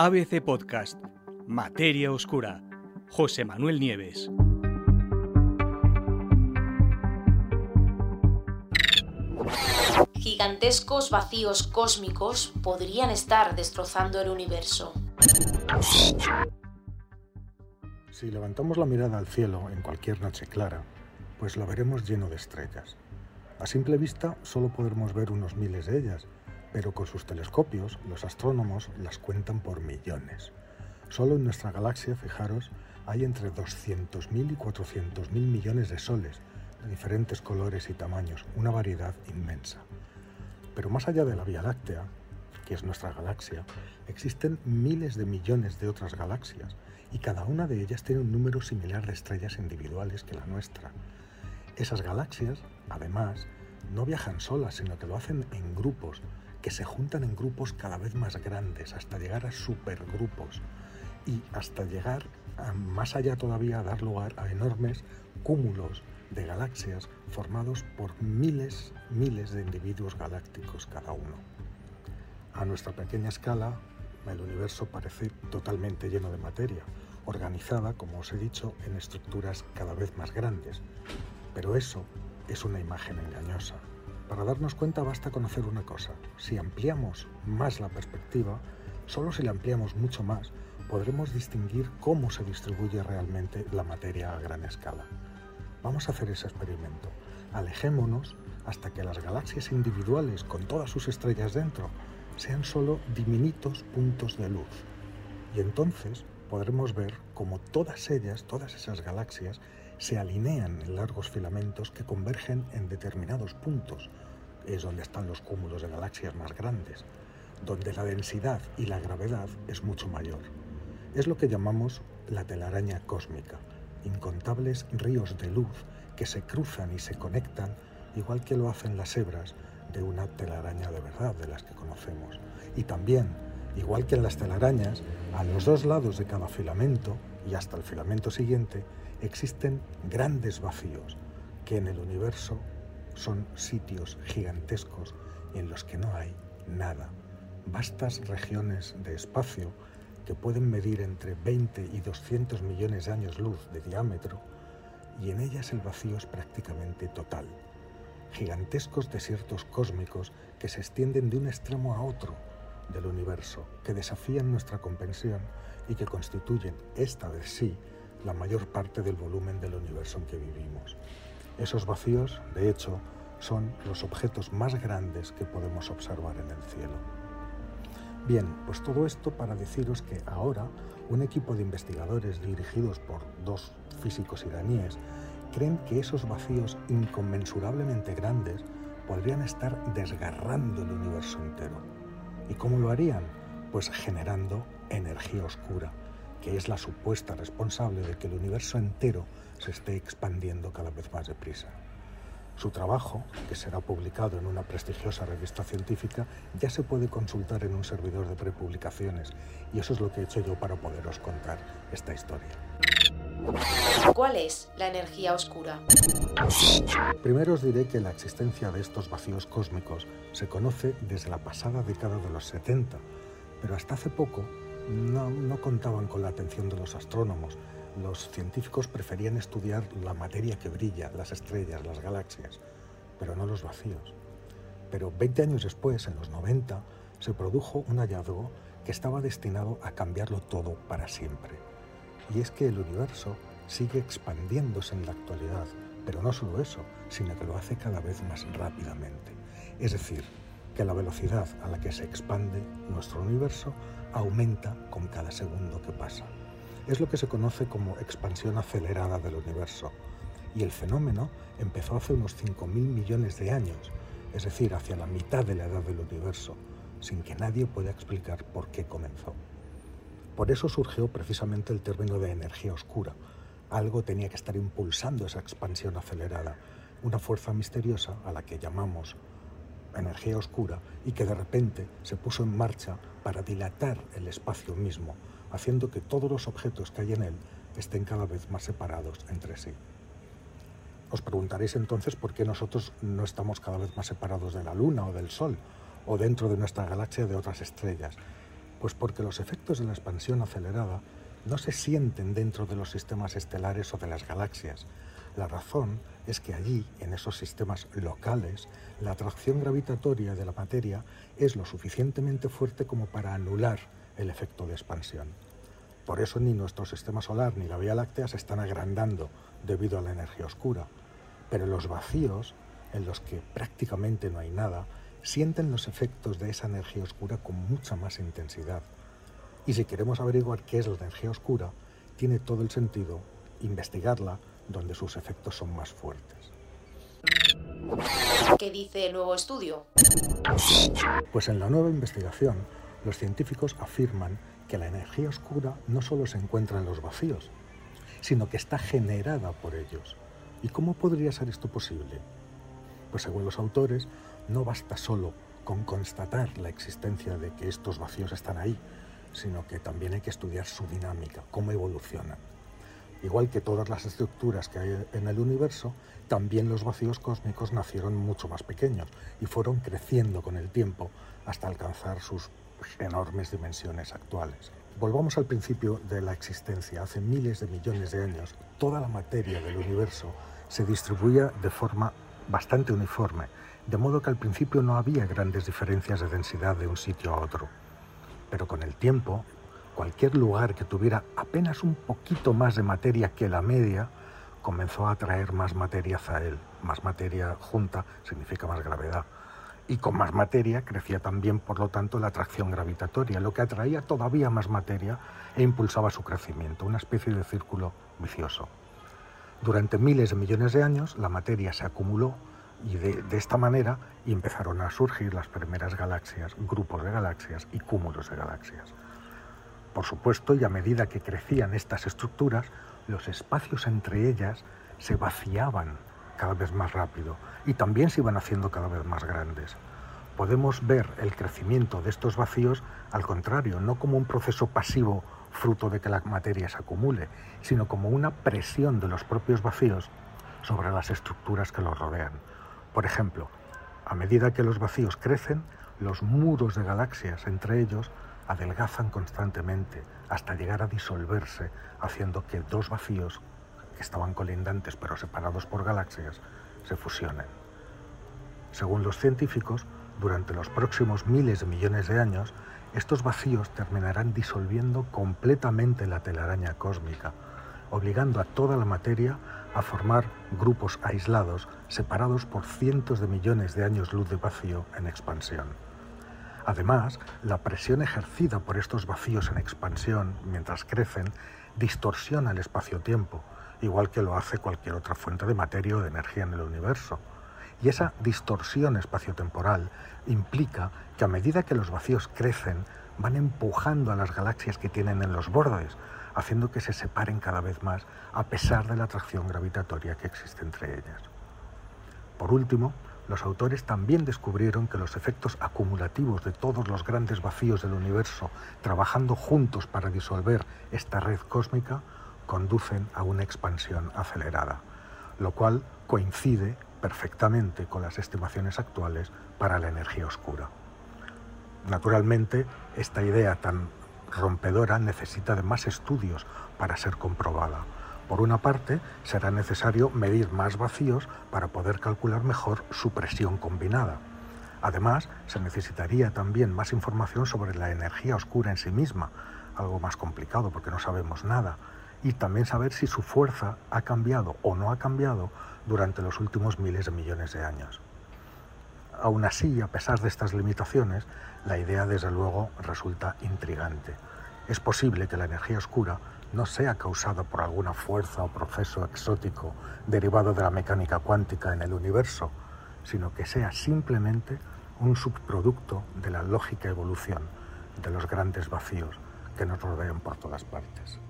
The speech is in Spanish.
ABC Podcast, Materia Oscura, José Manuel Nieves. Gigantescos vacíos cósmicos podrían estar destrozando el universo. Si levantamos la mirada al cielo en cualquier noche clara, pues lo veremos lleno de estrellas. A simple vista solo podremos ver unos miles de ellas, pero con sus telescopios los astrónomos las cuentan por millones. Solo en nuestra galaxia, fijaros, hay entre 200.000 y 400.000 millones de soles, de diferentes colores y tamaños, una variedad inmensa. Pero más allá de la Vía Láctea, que es nuestra galaxia, existen miles de millones de otras galaxias, y cada una de ellas tiene un número similar de estrellas individuales que la nuestra. Esas galaxias, además, no viajan solas, sino que lo hacen en grupos, que se juntan en grupos cada vez más grandes, hasta llegar a supergrupos y hasta llegar más allá todavía a dar lugar a enormes cúmulos de galaxias formados por miles, miles de individuos galácticos cada uno. A nuestra pequeña escala, el universo parece totalmente lleno de materia, organizada, como os he dicho, en estructuras cada vez más grandes. Pero eso es una imagen engañosa. Para darnos cuenta basta conocer una cosa. Si ampliamos más la perspectiva, solo si la ampliamos mucho más, podremos distinguir cómo se distribuye realmente la materia a gran escala. Vamos a hacer ese experimento. Alejémonos hasta que las galaxias individuales con todas sus estrellas dentro sean solo diminutos puntos de luz. Y entonces podremos ver cómo todas ellas, todas esas galaxias, se alinean en largos filamentos que convergen en determinados puntos. Es donde están los cúmulos de galaxias más grandes, donde la densidad y la gravedad es mucho mayor. Es lo que llamamos la telaraña cósmica, incontables ríos de luz que se cruzan y se conectan igual que lo hacen las hebras de una telaraña de verdad, de las que conocemos. Y también, igual que en las telarañas, a los dos lados de cada filamento y hasta el filamento siguiente, existen grandes vacíos que en el universo son sitios gigantescos en los que no hay nada. Vastas regiones de espacio que pueden medir entre 20 y 200 millones de años luz de diámetro y en ellas el vacío es prácticamente total. Gigantescos desiertos cósmicos que se extienden de un extremo a otro del universo, que desafían nuestra comprensión y que constituyen, esta de sí, la mayor parte del volumen del universo en que vivimos. Esos vacíos, de hecho, son los objetos más grandes que podemos observar en el cielo. Bien, pues todo esto para deciros que ahora un equipo de investigadores dirigidos por dos físicos iraníes creen que esos vacíos inconmensurablemente grandes podrían estar desgarrando el universo entero. ¿Y cómo lo harían? Pues generando energía oscura, que es la supuesta responsable de que el universo entero se esté expandiendo cada vez más deprisa. Su trabajo, que será publicado en una prestigiosa revista científica, ya se puede consultar en un servidor de prepublicaciones y eso es lo que he hecho yo para poderos contar esta historia. ¿Cuál es la energía oscura? Primero os diré que la existencia de estos vacíos cósmicos se conoce desde la pasada década de los 70, pero hasta hace poco no, no contaban con la atención de los astrónomos, los científicos preferían estudiar la materia que brilla, las estrellas, las galaxias, pero no los vacíos. Pero 20 años después, en los 90, se produjo un hallazgo que estaba destinado a cambiarlo todo para siempre. Y es que el universo sigue expandiéndose en la actualidad, pero no solo eso, sino que lo hace cada vez más rápidamente. Es decir, que la velocidad a la que se expande nuestro universo aumenta con cada segundo que pasa. Es lo que se conoce como expansión acelerada del universo. Y el fenómeno empezó hace unos 5.000 millones de años, es decir, hacia la mitad de la edad del universo, sin que nadie pueda explicar por qué comenzó. Por eso surgió precisamente el término de energía oscura. Algo tenía que estar impulsando esa expansión acelerada, una fuerza misteriosa a la que llamamos energía oscura y que de repente se puso en marcha para dilatar el espacio mismo, haciendo que todos los objetos que hay en él estén cada vez más separados entre sí. Os preguntaréis entonces por qué nosotros no estamos cada vez más separados de la Luna o del Sol, o dentro de nuestra galaxia de otras estrellas. Pues porque los efectos de la expansión acelerada no se sienten dentro de los sistemas estelares o de las galaxias. La razón es que allí, en esos sistemas locales, la atracción gravitatoria de la materia es lo suficientemente fuerte como para anular el efecto de expansión. Por eso ni nuestro sistema solar ni la Vía Láctea se están agrandando debido a la energía oscura. Pero los vacíos, en los que prácticamente no hay nada, sienten los efectos de esa energía oscura con mucha más intensidad. Y si queremos averiguar qué es la energía oscura, tiene todo el sentido investigarla donde sus efectos son más fuertes. ¿Qué dice el nuevo estudio? Pues en la nueva investigación, los científicos afirman que la energía oscura no solo se encuentra en los vacíos, sino que está generada por ellos. ¿Y cómo podría ser esto posible? Pues según los autores, no basta solo con constatar la existencia de que estos vacíos están ahí, sino que también hay que estudiar su dinámica, cómo evolucionan. Igual que todas las estructuras que hay en el universo, también los vacíos cósmicos nacieron mucho más pequeños y fueron creciendo con el tiempo hasta alcanzar sus enormes dimensiones actuales. Volvamos al principio de la existencia. Hace miles de millones de años, toda la materia del universo se distribuía de forma bastante uniforme de modo que al principio no había grandes diferencias de densidad de un sitio a otro. Pero con el tiempo, cualquier lugar que tuviera apenas un poquito más de materia que la media, comenzó a atraer más materia hacia él. Más materia junta significa más gravedad. Y con más materia crecía también, por lo tanto, la atracción gravitatoria, lo que atraía todavía más materia e impulsaba su crecimiento, una especie de círculo vicioso. Durante miles de millones de años, la materia se acumuló y de, esta manera empezaron a surgir las primeras galaxias, grupos de galaxias y cúmulos de galaxias. Por supuesto, y a medida que crecían estas estructuras, los espacios entre ellas se vaciaban cada vez más rápido y también se iban haciendo cada vez más grandes. Podemos ver el crecimiento de estos vacíos al contrario, no como un proceso pasivo fruto de que la materia se acumule, sino como una presión de los propios vacíos sobre las estructuras que los rodean. Por ejemplo, a medida que los vacíos crecen, los muros de galaxias entre ellos adelgazan constantemente hasta llegar a disolverse, haciendo que dos vacíos que estaban colindantes pero separados por galaxias se fusionen. Según los científicos, durante los próximos miles de millones de años, estos vacíos terminarán disolviendo completamente la telaraña cósmica, obligando a toda la materia a formar grupos aislados separados por cientos de millones de años luz de vacío en expansión. Además, la presión ejercida por estos vacíos en expansión mientras crecen distorsiona el espacio-tiempo, igual que lo hace cualquier otra fuente de materia o de energía en el universo. Y esa distorsión espaciotemporal implica que a medida que los vacíos crecen, van empujando a las galaxias que tienen en los bordes, haciendo que se separen cada vez más a pesar de la atracción gravitatoria que existe entre ellas. Por último, los autores también descubrieron que los efectos acumulativos de todos los grandes vacíos del universo trabajando juntos para disolver esta red cósmica conducen a una expansión acelerada, lo cual coincide perfectamente con las estimaciones actuales para la energía oscura. Naturalmente, esta idea tan rompedora necesita de más estudios para ser comprobada. Por una parte, será necesario medir más vacíos para poder calcular mejor su presión combinada. Además, se necesitaría también más información sobre la energía oscura en sí misma, algo más complicado porque no sabemos nada, y también saber si su fuerza ha cambiado o no ha cambiado durante los últimos miles de millones de años. Aún así, a pesar de estas limitaciones, la idea desde luego resulta intrigante. Es posible que la energía oscura no sea causada por alguna fuerza o proceso exótico derivado de la mecánica cuántica en el universo, sino que sea simplemente un subproducto de la lógica evolución de los grandes vacíos que nos rodean por todas partes.